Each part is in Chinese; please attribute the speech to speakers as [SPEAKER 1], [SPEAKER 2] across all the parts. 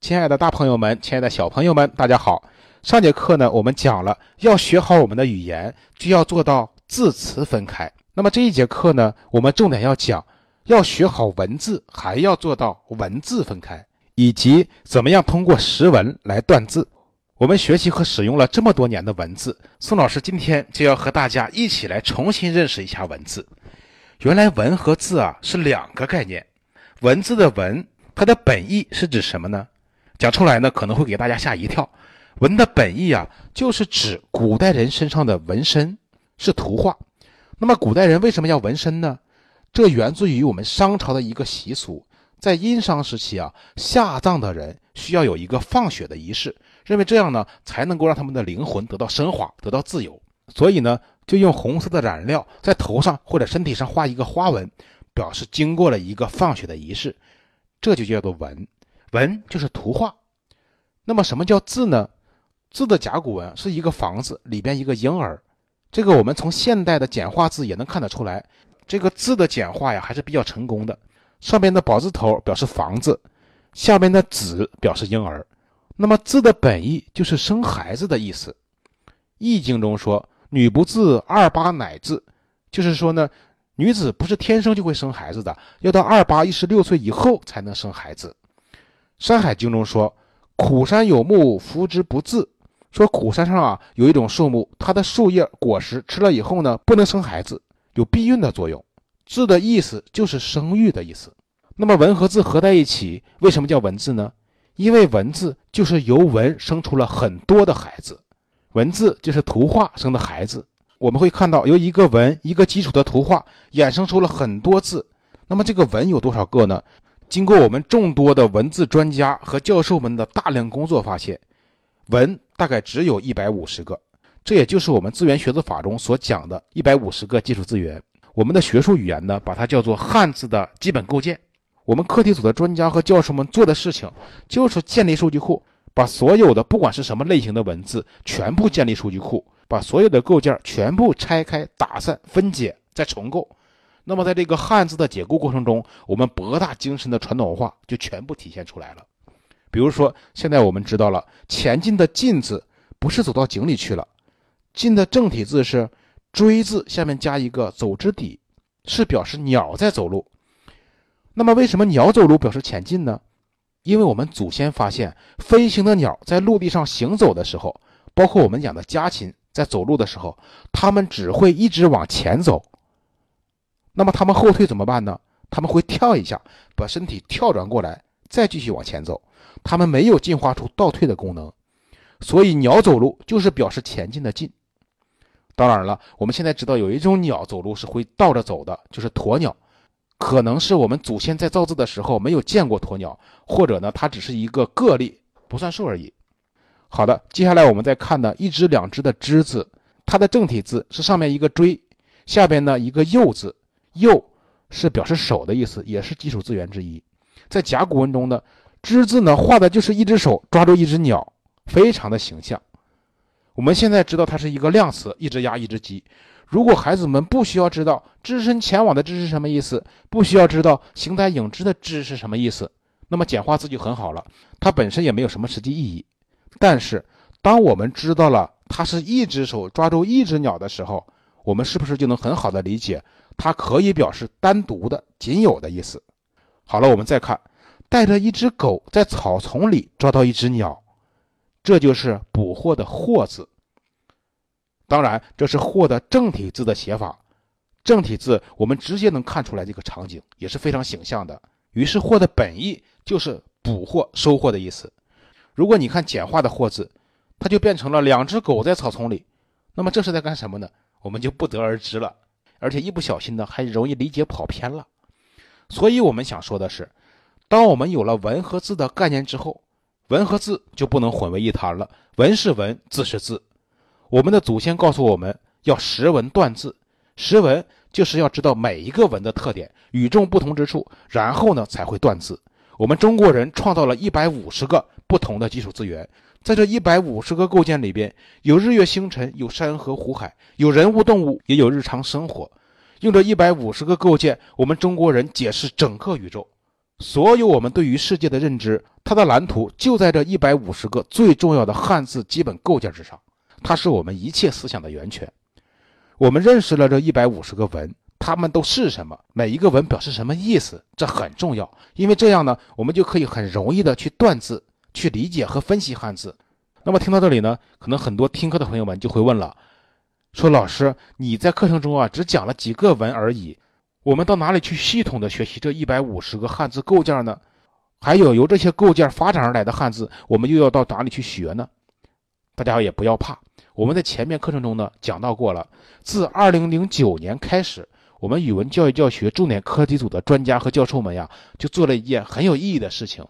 [SPEAKER 1] 亲爱的大朋友们，亲爱的小朋友们，大家好。上节课呢，我们讲了要学好我们的语言，就要做到字词分开。那么这一节课呢，我们重点要讲要学好文字，还要做到文字分开，以及怎么样通过识文来断字。我们学习和使用了这么多年的文字，宋老师今天就要和大家一起来重新认识一下文字。原来文和字啊是两个概念。文字的文，它的本意是指什么呢？讲出来呢，可能会给大家吓一跳。文的本意啊，就是指古代人身上的纹身，是图画。那么古代人为什么要纹身呢？这源自于我们商朝的一个习俗，在殷商时期啊，下葬的人需要有一个放血的仪式，认为这样呢，才能够让他们的灵魂得到升华，得到自由。所以呢，就用红色的染料在头上或者身体上画一个花纹，表示经过了一个放血的仪式，这就叫做纹。文就是图画。那么什么叫字呢？字的甲骨文是一个房子里边一个婴儿，这个我们从现代的简化字也能看得出来，这个字的简化呀还是比较成功的。上边的宝字头表示房子，下边的子表示婴儿。那么字的本意就是生孩子的意思。易经中说：“女不自二八乃至”，就是说呢，女子不是天生就会生孩子的，要到二八一十六岁以后才能生孩子。山海经中说：“苦山有木，服之不自。”说苦山上啊有一种树木，它的树叶果实吃了以后呢，不能生孩子，有避孕的作用。字的意思就是生育的意思。那么文和字合在一起，为什么叫文字呢？因为文字就是由文生出了很多的孩子，文字就是图画生的孩子。我们会看到由一个文一个基础的图画衍生出了很多字。那么这个文有多少个呢？经过我们众多的文字专家和教授们的大量工作发现。文大概只有一百五十个，这也就是我们资源学字法中所讲的一百五十个基础资源。我们的学术语言呢，把它叫做汉字的基本构建。我们课题组的专家和教授们做的事情，就是建立数据库，把所有的不管是什么类型的文字，全部建立数据库，把所有的构件全部拆开、打散、分解，再重构。那么在这个汉字的解构过程中，我们博大精深的传统文化就全部体现出来了。比如说，现在我们知道了“前进”的“进”字不是走到井里去了，“进”的正体字是“追”字，下面加一个走之底，是表示鸟在走路。那么，为什么鸟走路表示前进呢？因为我们祖先发现，飞行的鸟在陆地上行走的时候，包括我们养的家禽在走路的时候，它们只会一直往前走。那么，它们后退怎么办呢？他们会跳一下，把身体跳转过来，再继续往前走。它们没有进化出倒退的功能，所以鸟走路就是表示前进的进。当然了，我们现在知道有一种鸟走路是会倒着走的，就是鸵鸟。可能是我们祖先在造字的时候没有见过鸵鸟，或者呢，它只是一个个例，不算数而已。好的，接下来我们再看的一只两只的只字，它的正体字是上面一个锥，下边呢一个右字，右是表示手的意思，也是基础字源之一。在甲骨文中呢。之字呢，画的就是一只手抓住一只鸟，非常的形象。我们现在知道它是一个量词，一只鸭，一只鸡。如果孩子们不需要知道“只身前往”的“只”是什么意思，不需要知道“形单影只”的“只”是什么意思，那么简化字就很好了，它本身也没有什么实际意义。但是，当我们知道了它是一只手抓住一只鸟的时候，我们是不是就能很好的理解它可以表示单独的、仅有的意思？好了，我们再看。带着一只狗在草丛里抓到一只鸟，这就是捕获的“获”字。当然，这是“获”的正体字的写法。正体字我们直接能看出来这个场景，也是非常形象的。于是“获”的本意就是捕获、收获的意思。如果你看简化的“获”字，它就变成了两只狗在草丛里。那么这是在干什么呢？我们就不得而知了。而且一不小心呢，还容易理解跑偏了。所以我们想说的是。当我们有了文和字的概念之后，文和字就不能混为一谈了。文是文，字是字。我们的祖先告诉我们要识文断字，识文就是要知道每一个文的特点、与众不同之处，然后呢才会断字。我们中国人创造了一百五十个不同的基础字源，在这一百五十个构件里边，有日月星辰，有山河湖海，有人物动物，也有日常生活。用这一百五十个构件，我们中国人解释整个宇宙。所有我们对于世界的认知，它的蓝图就在这一百五十个最重要的汉字基本构件之上。它是我们一切思想的源泉。我们认识了这一百五十个文，它们都是什么？每一个文表示什么意思？这很重要，因为这样呢，我们就可以很容易的去断字、去理解和分析汉字。那么听到这里呢，可能很多听课的朋友们就会问了，说老师，你在课程中啊只讲了几个文而已。我们到哪里去系统的学习这一百五十个汉字构件呢？还有由这些构件发展而来的汉字，我们又要到哪里去学呢？大家也不要怕，我们在前面课程中呢讲到过了。自二零零九年开始，我们语文教育教学重点课题组的专家和教授们呀，就做了一件很有意义的事情。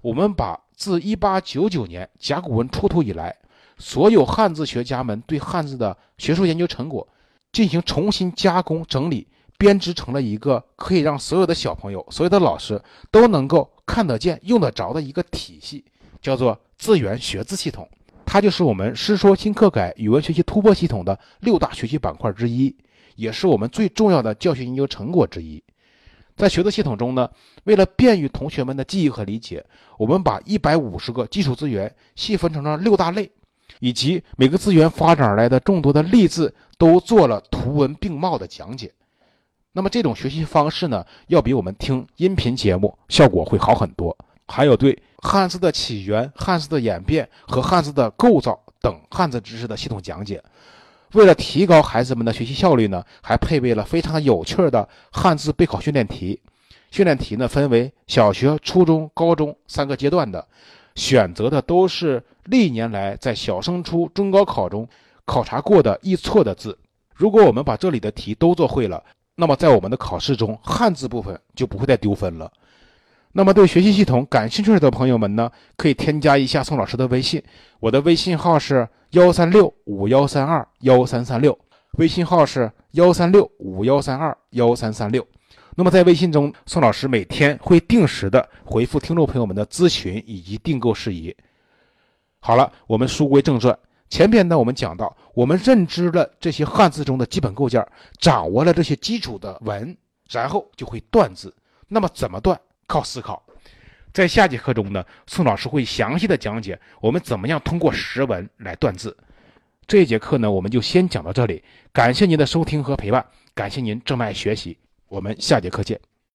[SPEAKER 1] 我们把自一八九九年甲骨文出土以来，所有汉字学家们对汉字的学术研究成果进行重新加工整理。编织成了一个可以让所有的小朋友、所有的老师都能够看得见、用得着的一个体系，叫做字源学字系统。它就是我们师说新课改语文学习突破系统的六大学习板块之一，也是我们最重要的教学研究成果之一。在学的系统中呢，为了便于同学们的记忆和理解，我们把一百五十个基础资源细分成了六大类，以及每个资源发展而来的众多的例子都做了图文并茂的讲解。那么这种学习方式呢，要比我们听音频节目效果会好很多。还有对汉字的起源、汉字的演变和汉字的构造等汉字知识的系统讲解。为了提高孩子们的学习效率呢，还配备了非常有趣的汉字备考训练题。训练题呢分为小学、初中、高中三个阶段的，选择的都是历年来在小升初、中高考中考察过的易错的字。如果我们把这里的题都做会了，那么，在我们的考试中，汉字部分就不会再丢分了。那么，对学习系统感兴趣的朋友们呢，可以添加一下宋老师的微信，我的微信号是幺三六五幺三二幺三三六，微信号是幺三六五幺三二幺三三六。那么，在微信中，宋老师每天会定时的回复听众朋友们的咨询以及订购事宜。好了，我们书归正传。前边呢，我们讲到，我们认知了这些汉字中的基本构件，掌握了这些基础的文，然后就会断字。那么怎么断？靠思考。在下节课中呢，宋老师会详细的讲解我们怎么样通过识文来断字。这节课呢，我们就先讲到这里。感谢您的收听和陪伴，感谢您正在学习。我们下节课见。